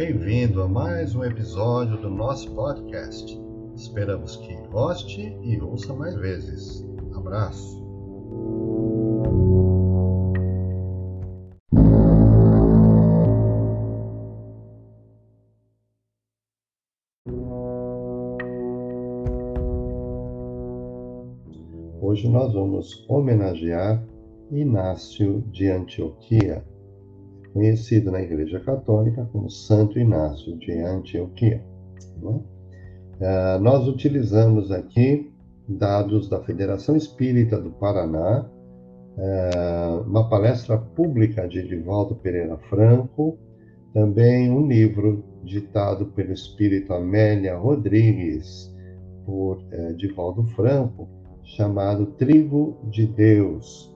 Bem-vindo a mais um episódio do nosso podcast. Esperamos que goste e ouça mais vezes. Abraço. Hoje nós vamos homenagear Inácio de Antioquia, conhecido na Igreja Católica como Santo Inácio de Antioquia. Né? Uh, nós utilizamos aqui dados da Federação Espírita do Paraná, uh, uma palestra pública de Edivaldo Pereira Franco, também um livro ditado pelo espírito Amélia Rodrigues, por uh, Edivaldo Franco, chamado Trigo de Deus,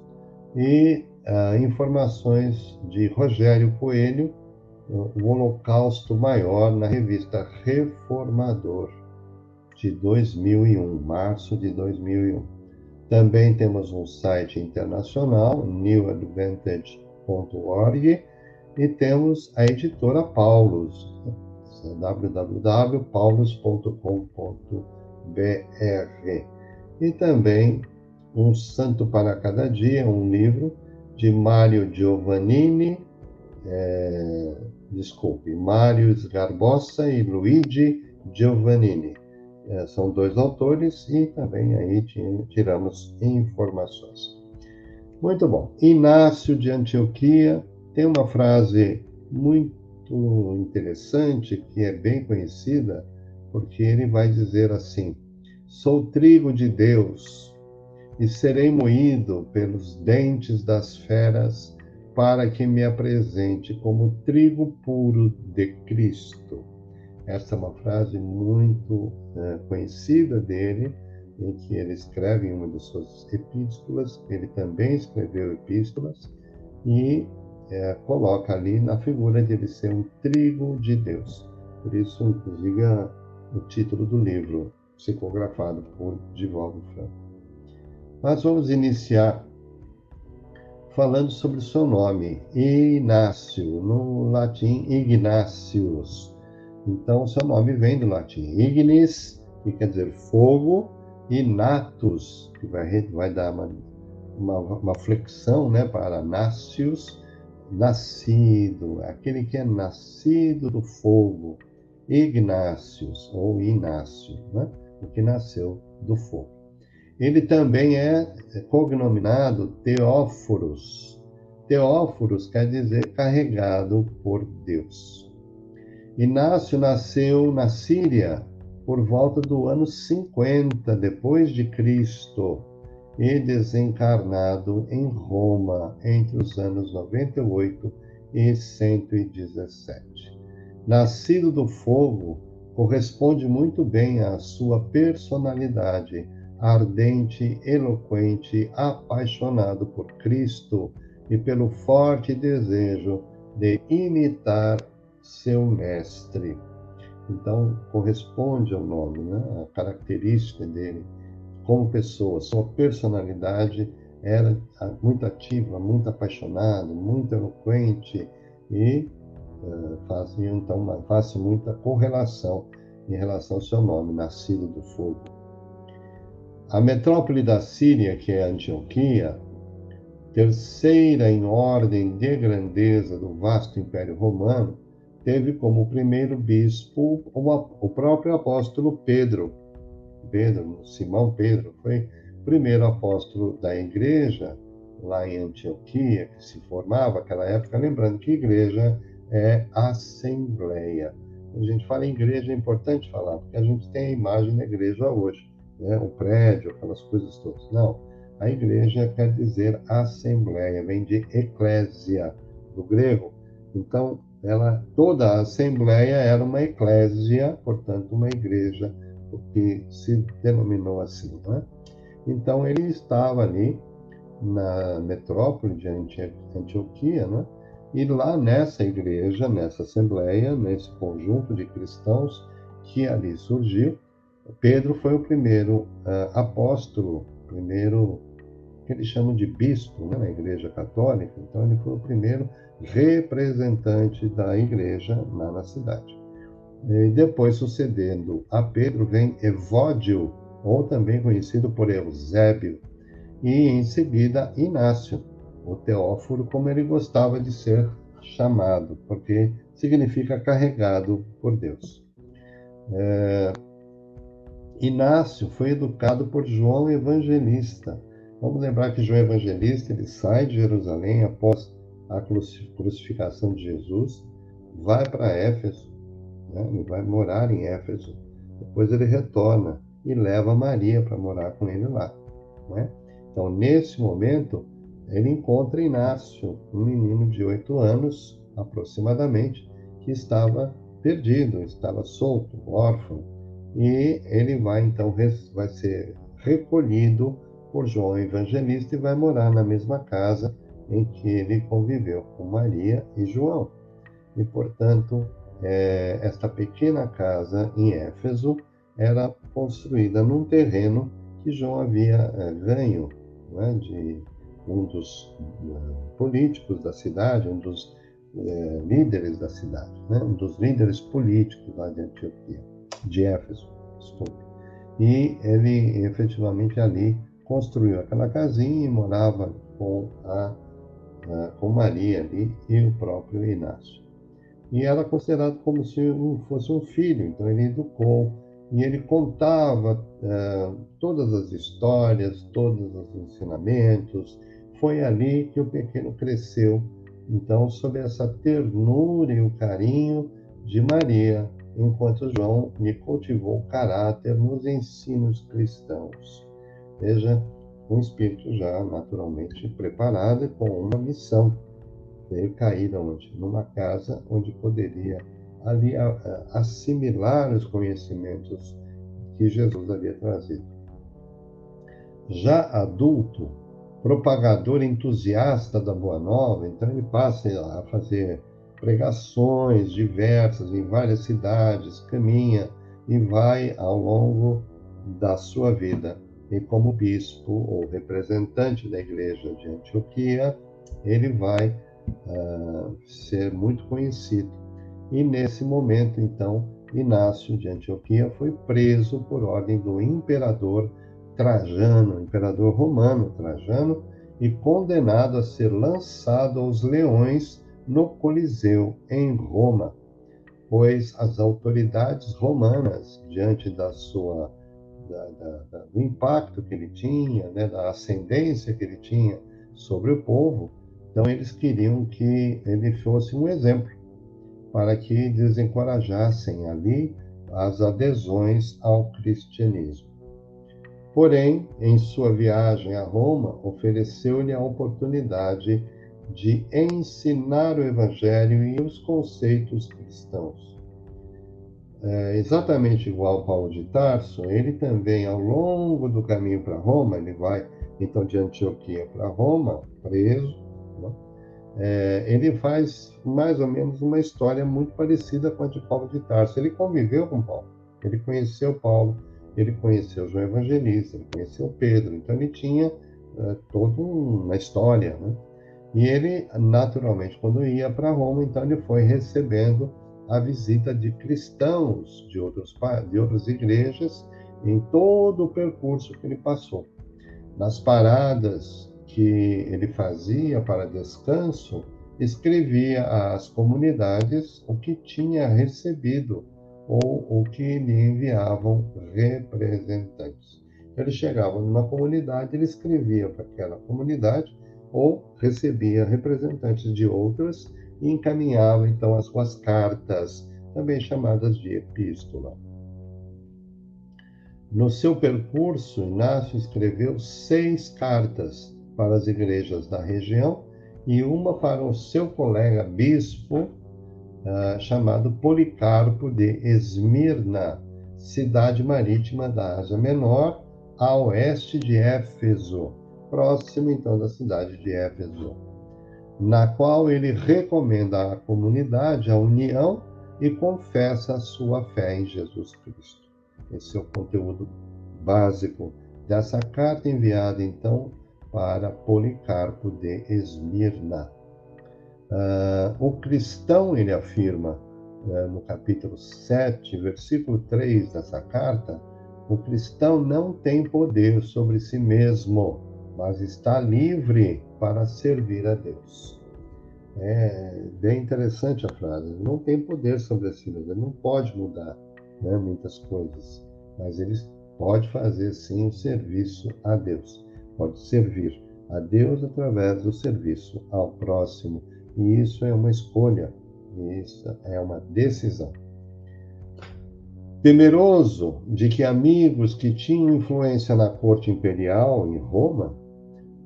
e uh, informações de Rogério Coelho, O Holocausto Maior, na revista Reformador, de 2001, março de 2001. Também temos um site internacional, newadvantage.org, e temos a editora Paulus, www.paulus.com.br. E também Um Santo para Cada Dia, um livro de Mário Giovannini, é, desculpe, Mário Sgarbossa e Luigi Giovannini. É, são dois autores e também aí tiramos informações. Muito bom. Inácio de Antioquia tem uma frase muito interessante que é bem conhecida, porque ele vai dizer assim: Sou trigo de Deus, e serei moído pelos dentes das feras, para que me apresente como trigo puro de Cristo. Essa é uma frase muito é, conhecida dele, em que ele escreve em uma de suas epístolas, ele também escreveu epístolas, e é, coloca ali na figura de ele ser um trigo de Deus. Por isso, inclusive, o título do livro, psicografado por Divaldo Franco. Nós vamos iniciar falando sobre o seu nome, Inácio, no latim Ignácius. Então, seu nome vem do latim ignis, que quer dizer fogo, e natus, que vai, vai dar uma, uma, uma flexão né, para nácios, nascido, aquele que é nascido do fogo, Ignácios ou Inácio, né, o que nasceu do fogo. Ele também é cognominado Teóforos. Teóforos quer dizer carregado por Deus. Inácio nasceu na Síria por volta do ano 50 depois de Cristo e desencarnado em Roma entre os anos 98 e 117. Nascido do fogo, corresponde muito bem à sua personalidade ardente, eloquente, apaixonado por Cristo e pelo forte desejo de imitar seu mestre. Então, corresponde ao nome, né? a característica dele como pessoa, sua personalidade era muito ativa, muito apaixonado, muito eloquente e uh, fazia então uma, faz muita correlação em relação ao seu nome, nascido do fogo. A metrópole da Síria, que é Antioquia, terceira em ordem de grandeza do vasto Império Romano, teve como primeiro bispo o próprio apóstolo Pedro. Pedro, Simão Pedro, foi primeiro apóstolo da igreja lá em Antioquia, que se formava naquela época, lembrando que igreja é assembleia. Quando a gente fala em igreja, é importante falar, porque a gente tem a imagem da igreja hoje né, o prédio, aquelas coisas todas. Não. A igreja quer dizer assembleia, vem de eclésia, do grego. Então, ela, toda a assembleia era uma eclésia, portanto, uma igreja, porque se denominou assim. Né? Então, ele estava ali na metrópole de Antioquia, né? e lá nessa igreja, nessa assembleia, nesse conjunto de cristãos que ali surgiu, Pedro foi o primeiro uh, apóstolo, primeiro que eles chamam de bispo né, na Igreja Católica. Então ele foi o primeiro representante da igreja lá na cidade. E depois, sucedendo a Pedro, vem Evódio, ou também conhecido por Eusébio, e em seguida Inácio, o Teófilo, como ele gostava de ser chamado, porque significa carregado por Deus. É... Inácio foi educado por João Evangelista. Vamos lembrar que João Evangelista ele sai de Jerusalém após a crucificação de Jesus, vai para Éfeso, né? ele vai morar em Éfeso. Depois ele retorna e leva Maria para morar com ele lá. Né? Então, nesse momento, ele encontra Inácio, um menino de oito anos aproximadamente, que estava perdido, estava solto, órfão, e ele vai então vai ser recolhido por João Evangelista e vai morar na mesma casa em que ele conviveu com Maria e João. E portanto, é, esta pequena casa em Éfeso era construída num terreno que João havia é, ganho né, de um dos uh, políticos da cidade, um dos uh, líderes da cidade, né, um dos líderes políticos lá de Antioquia, de Éfeso, desculpe. E ele efetivamente ali construiu aquela casinha e morava com a com Maria ali e o próprio Inácio. E era considerado como se fosse um filho, então ele educou e ele contava uh, todas as histórias, todos os ensinamentos. Foi ali que o pequeno cresceu, então, sob essa ternura e o carinho de Maria, enquanto João lhe cultivou caráter nos ensinos cristãos. Veja, um espírito já naturalmente preparado e com uma missão. Veio cair onde? Numa casa onde poderia ali assimilar os conhecimentos que Jesus havia trazido. Já adulto, propagador entusiasta da Boa Nova, então ele passa a fazer pregações diversas em várias cidades, caminha e vai ao longo da sua vida. E como bispo ou representante da igreja de Antioquia, ele vai uh, ser muito conhecido e nesse momento, então, Inácio de Antioquia foi preso por ordem do imperador Trajano, imperador romano Trajano, e condenado a ser lançado aos leões no Coliseu, em Roma, pois as autoridades romanas, diante da sua da, da, do impacto que ele tinha, né, da ascendência que ele tinha sobre o povo, então eles queriam que ele fosse um exemplo para que desencorajassem ali as adesões ao cristianismo. Porém, em sua viagem a Roma, ofereceu-lhe a oportunidade de ensinar o Evangelho e os conceitos cristãos. É, exatamente igual Paulo de Tarso, ele também, ao longo do caminho para Roma, ele vai então de Antioquia para Roma, preso, é, ele faz mais ou menos uma história muito parecida com a de Paulo de Tarso. Ele conviveu com Paulo, ele conheceu Paulo, ele conheceu João Evangelista, ele conheceu Pedro, então ele tinha é, toda uma história, né? E ele, naturalmente, quando ia para Roma, então ele foi recebendo a visita de cristãos de, outros, de outras igrejas em todo o percurso que ele passou. Nas paradas que ele fazia para descanso, escrevia às comunidades o que tinha recebido ou o que lhe enviavam representantes. Ele chegava numa comunidade, ele escrevia para aquela comunidade ou recebia representantes de outras e encaminhava então as suas cartas, também chamadas de epístola. No seu percurso, Inácio escreveu seis cartas para as igrejas da região e uma para o seu colega bispo, uh, chamado Policarpo de Esmirna, cidade marítima da Ásia Menor, a oeste de Éfeso, próximo então da cidade de Éfeso, na qual ele recomenda à comunidade a união e confessa a sua fé em Jesus Cristo. Esse é o conteúdo básico dessa carta enviada então para Policarpo de Esmirna. Uh, o cristão, ele afirma uh, no capítulo 7, versículo 3 dessa carta, o cristão não tem poder sobre si mesmo, mas está livre para servir a Deus. É bem interessante a frase. Não tem poder sobre si mesmo, ele não pode mudar né, muitas coisas, mas ele pode fazer sim o serviço a Deus, pode servir a Deus através do serviço ao próximo, e isso é uma escolha, isso é uma decisão. Temeroso de que amigos que tinham influência na corte imperial em Roma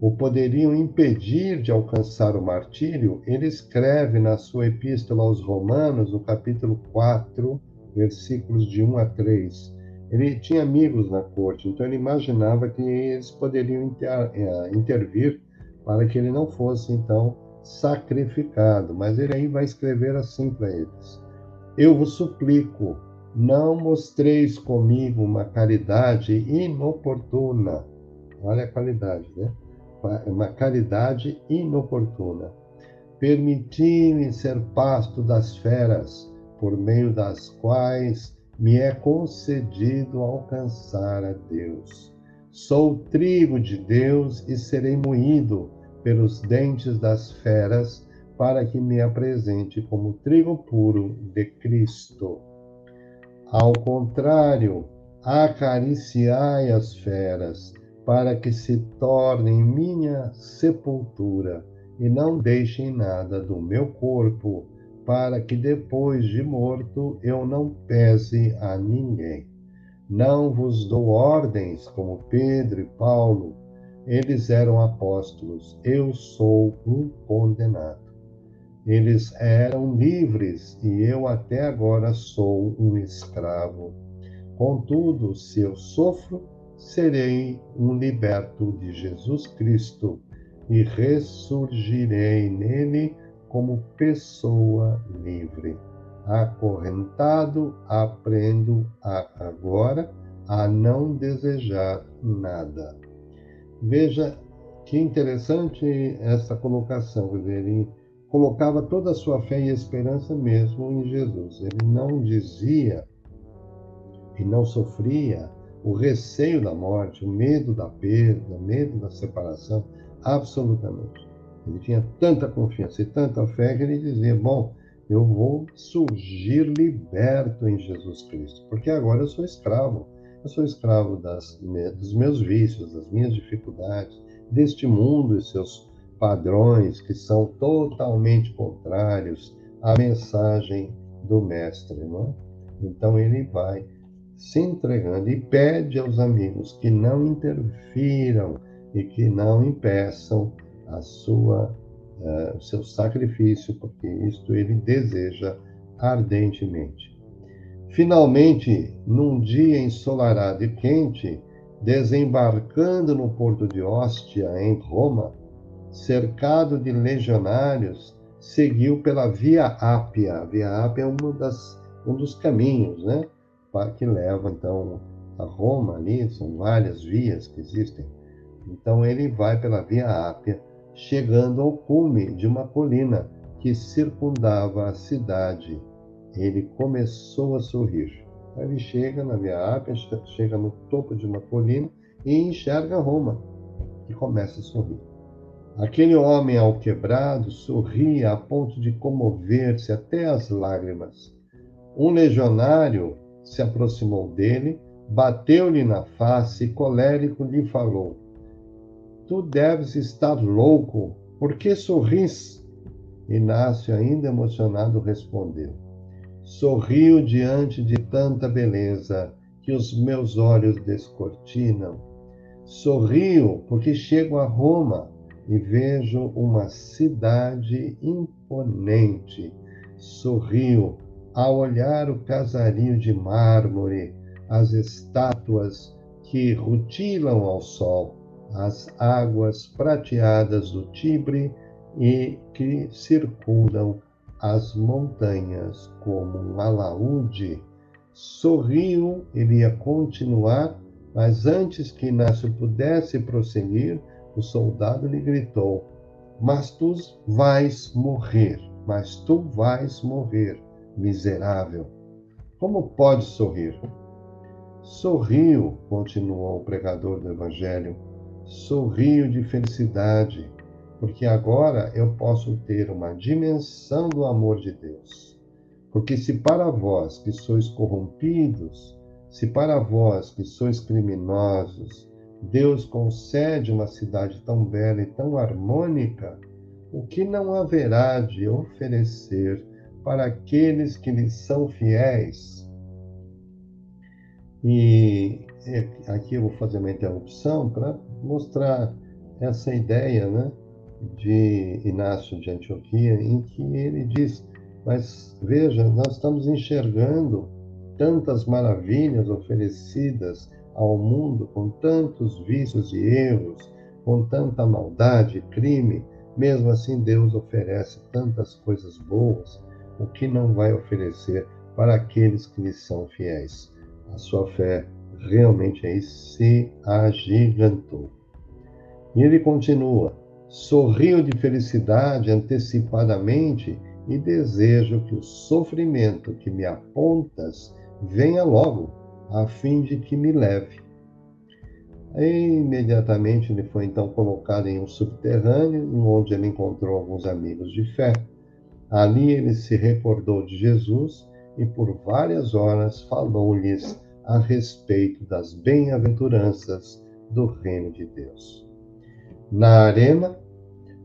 o poderiam impedir de alcançar o martírio, ele escreve na sua epístola aos Romanos, no capítulo 4, versículos de 1 a 3. Ele tinha amigos na corte, então ele imaginava que eles poderiam inter, eh, intervir para que ele não fosse, então, sacrificado. Mas ele aí vai escrever assim para eles: Eu vos suplico, não mostreis comigo uma caridade inoportuna. Olha a qualidade, né? Uma caridade inoportuna. Permiti-me ser pasto das feras, por meio das quais me é concedido alcançar a Deus. Sou trigo de Deus e serei moído pelos dentes das feras, para que me apresente como trigo puro de Cristo. Ao contrário, acariciai as feras, para que se tornem minha sepultura e não deixem nada do meu corpo, para que depois de morto eu não pese a ninguém. Não vos dou ordens como Pedro e Paulo, eles eram apóstolos, eu sou um condenado. Eles eram livres e eu até agora sou um escravo. Contudo, se eu sofro, serei um liberto de Jesus Cristo e ressurgirei nele como pessoa livre. Acorrentado, aprendo a, agora a não desejar nada. Veja que interessante essa colocação, ele colocava toda a sua fé e esperança mesmo em Jesus. Ele não dizia e não sofria o receio da morte, o medo da perda, o medo da separação, absolutamente. Ele tinha tanta confiança e tanta fé que ele dizia: Bom, eu vou surgir liberto em Jesus Cristo, porque agora eu sou escravo. Eu sou escravo das, dos meus vícios, das minhas dificuldades, deste mundo e seus padrões que são totalmente contrários à mensagem do Mestre. Não é? Então ele vai se entregando e pede aos amigos que não interfiram e que não impeçam a sua, uh, o seu sacrifício, porque isto ele deseja ardentemente. Finalmente, num dia ensolarado e quente, desembarcando no porto de Ostia, em Roma, cercado de legionários, seguiu pela Via Ápia. A Via Ápia é uma das, um dos caminhos, né? Que leva então a Roma ali, são várias vias que existem. Então ele vai pela Via Ápia, chegando ao cume de uma colina que circundava a cidade. Ele começou a sorrir. Ele chega na Via Ápia, chega no topo de uma colina e enxerga Roma, e começa a sorrir. Aquele homem alquebrado sorria a ponto de comover-se até as lágrimas. Um legionário se aproximou dele, bateu-lhe na face e colérico lhe falou: Tu deves estar louco, por que sorris? Inácio, ainda emocionado, respondeu: Sorrio diante de tanta beleza que os meus olhos descortinam. Sorrio porque chego a Roma e vejo uma cidade imponente. Sorrio a olhar o casario de mármore, as estátuas que rutilam ao sol, as águas prateadas do Tibre e que circundam as montanhas como um alaúde. Sorriu, ele ia continuar, mas antes que Inácio pudesse prosseguir, o soldado lhe gritou: mas tu vais morrer, mas tu vais morrer, miserável. Como pode sorrir? Sorrio, continuou o pregador do Evangelho, sorrio de felicidade, porque agora eu posso ter uma dimensão do amor de Deus. Porque se para vós que sois corrompidos, se para vós que sois criminosos, Deus concede uma cidade tão bela e tão harmônica, o que não haverá de oferecer para aqueles que lhe são fiéis? E é, aqui eu vou fazer uma interrupção para mostrar essa ideia né, de Inácio de Antioquia, em que ele diz: Mas veja, nós estamos enxergando tantas maravilhas oferecidas ao mundo com tantos vícios e erros, com tanta maldade, crime, mesmo assim Deus oferece tantas coisas boas, o que não vai oferecer para aqueles que lhe são fiéis? A sua fé realmente aí se agigantou. E ele continua: sorrio de felicidade antecipadamente e desejo que o sofrimento que me apontas venha logo a fim de que me leve. E, imediatamente ele foi então colocado em um subterrâneo, onde ele encontrou alguns amigos de fé. Ali ele se recordou de Jesus e por várias horas falou-lhes a respeito das bem-aventuranças do reino de Deus. Na arena,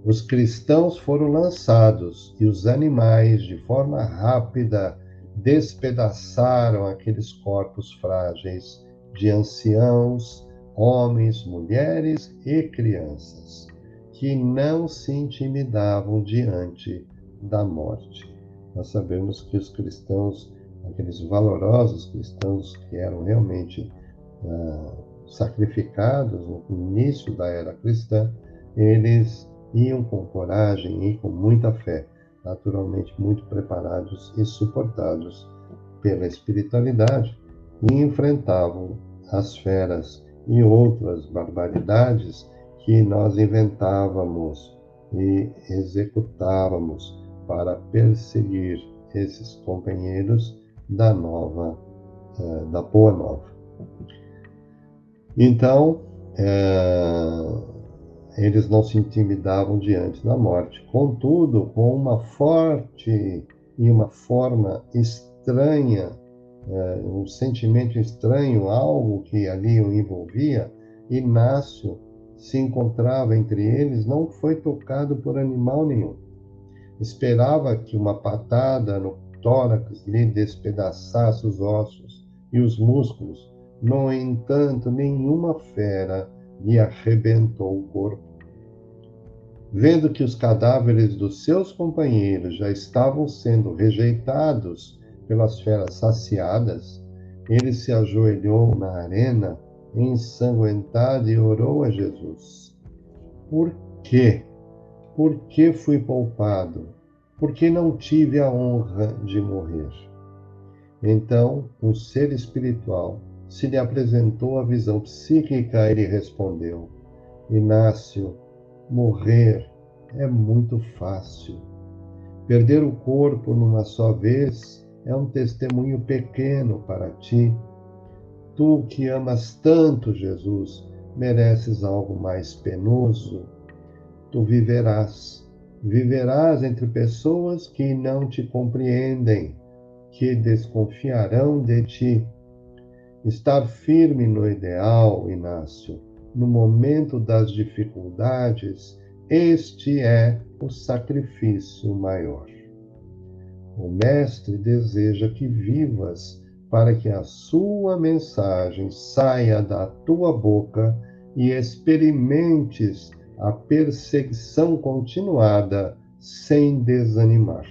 os cristãos foram lançados e os animais, de forma rápida, despedaçaram aqueles corpos frágeis de anciãos, homens, mulheres e crianças, que não se intimidavam diante da morte. Nós sabemos que os cristãos, aqueles valorosos cristãos que eram realmente ah, sacrificados no início da era cristã, eles iam com coragem e com muita fé naturalmente muito preparados e suportados pela espiritualidade, e enfrentavam as feras e outras barbaridades que nós inventávamos e executávamos para perseguir esses companheiros da nova, eh, da boa nova. Então, eh, eles não se intimidavam diante da morte. Contudo, com uma forte e uma forma estranha, é, um sentimento estranho, algo que ali o envolvia, Inácio se encontrava entre eles, não foi tocado por animal nenhum. Esperava que uma patada no tórax lhe despedaçasse os ossos e os músculos. No entanto, nenhuma fera lhe arrebentou o corpo. Vendo que os cadáveres dos seus companheiros já estavam sendo rejeitados pelas feras saciadas, ele se ajoelhou na arena, ensanguentado, e orou a Jesus. Por quê? Por que fui poupado? Por que não tive a honra de morrer? Então, um ser espiritual se lhe apresentou a visão psíquica, ele respondeu: Inácio, morrer é muito fácil. Perder o corpo numa só vez é um testemunho pequeno para ti. Tu que amas tanto Jesus, mereces algo mais penoso. Tu viverás, viverás entre pessoas que não te compreendem, que desconfiarão de ti Estar firme no ideal, Inácio, no momento das dificuldades, este é o sacrifício maior. O Mestre deseja que vivas para que a sua mensagem saia da tua boca e experimentes a perseguição continuada sem desanimar.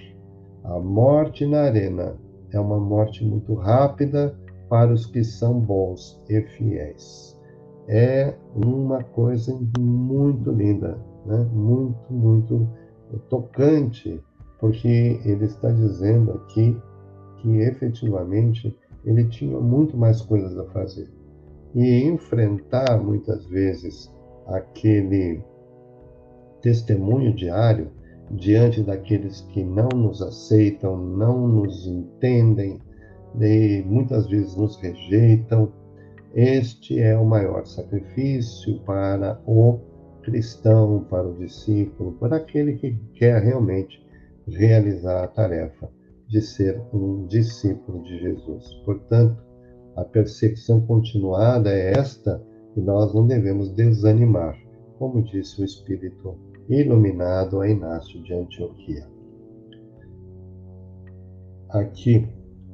A morte na arena é uma morte muito rápida para os que são bons e fiéis. É uma coisa muito linda, né? muito, muito tocante, porque ele está dizendo aqui que efetivamente ele tinha muito mais coisas a fazer. E enfrentar muitas vezes aquele testemunho diário diante daqueles que não nos aceitam, não nos entendem e muitas vezes nos rejeitam. Este é o maior sacrifício para o cristão, para o discípulo, para aquele que quer realmente realizar a tarefa de ser um discípulo de Jesus. Portanto, a perseguição continuada é esta e nós não devemos desanimar, como disse o Espírito iluminado a Inácio de Antioquia. Aqui,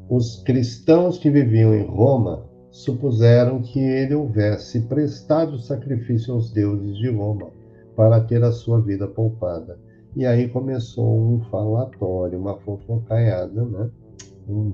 os cristãos que viviam em Roma supuseram que ele houvesse prestado sacrifício aos deuses de Roma para ter a sua vida poupada. E aí começou um falatório, uma fofocaiada, né? Um,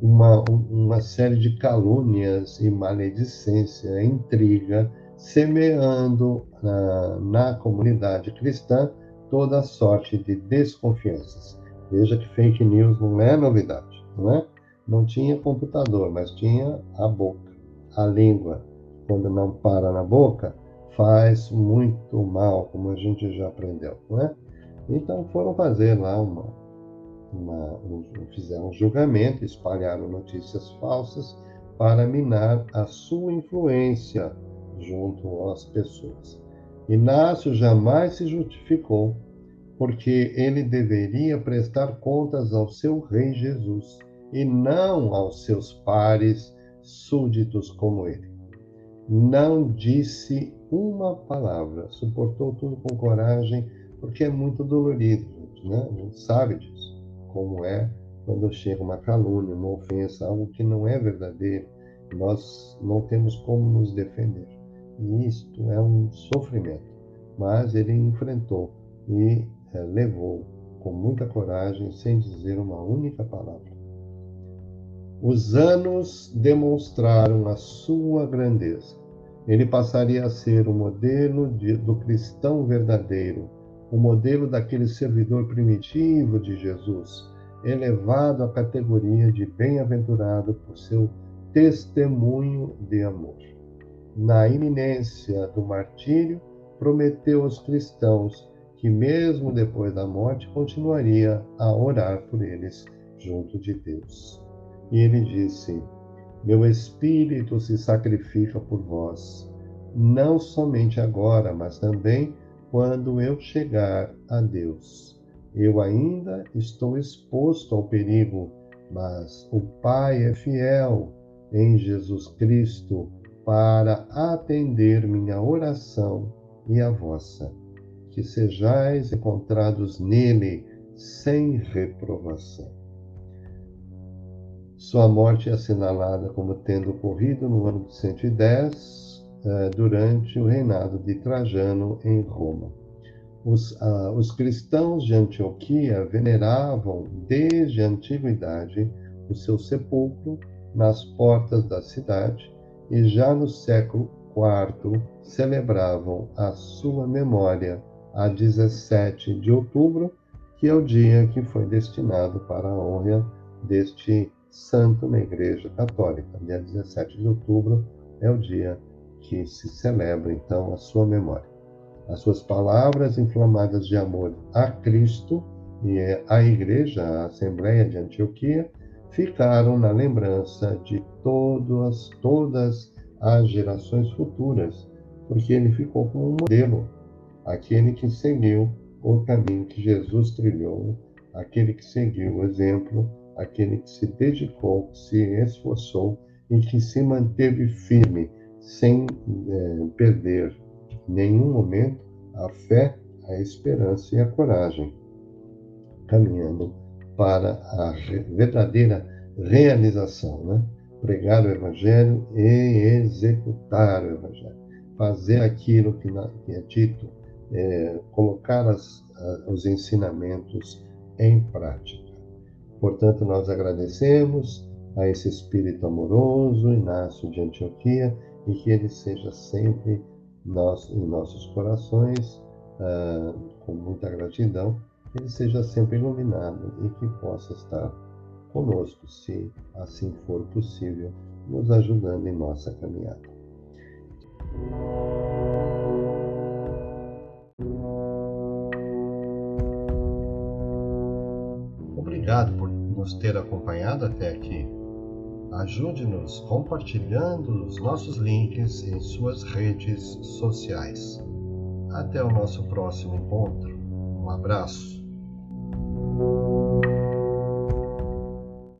uma, uma série de calúnias e maledicência, intriga, semeando na, na comunidade cristã toda sorte de desconfianças. Veja que fake news não é novidade, não é? Não tinha computador, mas tinha a boca, a língua. Quando não para na boca, faz muito mal, como a gente já aprendeu, não é? Então foram fazer lá uma, uma, um, fizeram um julgamento, espalharam notícias falsas para minar a sua influência junto às pessoas. Inácio jamais se justificou, porque ele deveria prestar contas ao seu rei Jesus e não aos seus pares súditos como ele. Não disse uma palavra, suportou tudo com coragem, porque é muito dolorido, gente, né? A gente sabe disso, como é quando chega uma calúnia, uma ofensa, algo que não é verdadeiro, nós não temos como nos defender. Isto é um sofrimento. Mas ele enfrentou e é, levou com muita coragem, sem dizer uma única palavra. Os anos demonstraram a sua grandeza. Ele passaria a ser o modelo de, do cristão verdadeiro, o modelo daquele servidor primitivo de Jesus, elevado à categoria de bem-aventurado por seu testemunho de amor na iminência do martírio, prometeu aos cristãos que, mesmo depois da morte, continuaria a orar por eles junto de Deus. E ele disse: Meu espírito se sacrifica por vós, não somente agora, mas também quando eu chegar a Deus. Eu ainda estou exposto ao perigo, mas o Pai é fiel em Jesus Cristo para atender minha oração e a vossa, que sejais encontrados nele sem reprovação. Sua morte é assinalada como tendo ocorrido no ano de 110, eh, durante o reinado de Trajano em Roma. Os, uh, os cristãos de Antioquia veneravam desde a antiguidade o seu sepulcro nas portas da cidade e já no século IV celebravam a sua memória a 17 de outubro, que é o dia que foi destinado para a honra deste santo na Igreja Católica. Dia 17 de outubro é o dia que se celebra então a sua memória. As suas palavras inflamadas de amor a Cristo e a Igreja, a Assembleia de Antioquia, ficaram na lembrança de todas, todas as gerações futuras, porque ele ficou como um modelo, aquele que seguiu o caminho que Jesus trilhou, aquele que seguiu o exemplo, aquele que se dedicou, que se esforçou e que se manteve firme, sem é, perder nenhum momento a fé, a esperança e a coragem, caminhando para a verdadeira realização, né? Pregar o Evangelho e executar o Evangelho. Fazer aquilo que, é dito, é, colocar as, os ensinamentos em prática. Portanto, nós agradecemos a esse Espírito amoroso, Inácio de Antioquia, e que ele seja sempre em nossos corações, ah, com muita gratidão, ele seja sempre iluminado e que possa estar conosco, se assim for possível, nos ajudando em nossa caminhada. Obrigado por nos ter acompanhado até aqui. Ajude-nos compartilhando os nossos links em suas redes sociais. Até o nosso próximo encontro. Um abraço.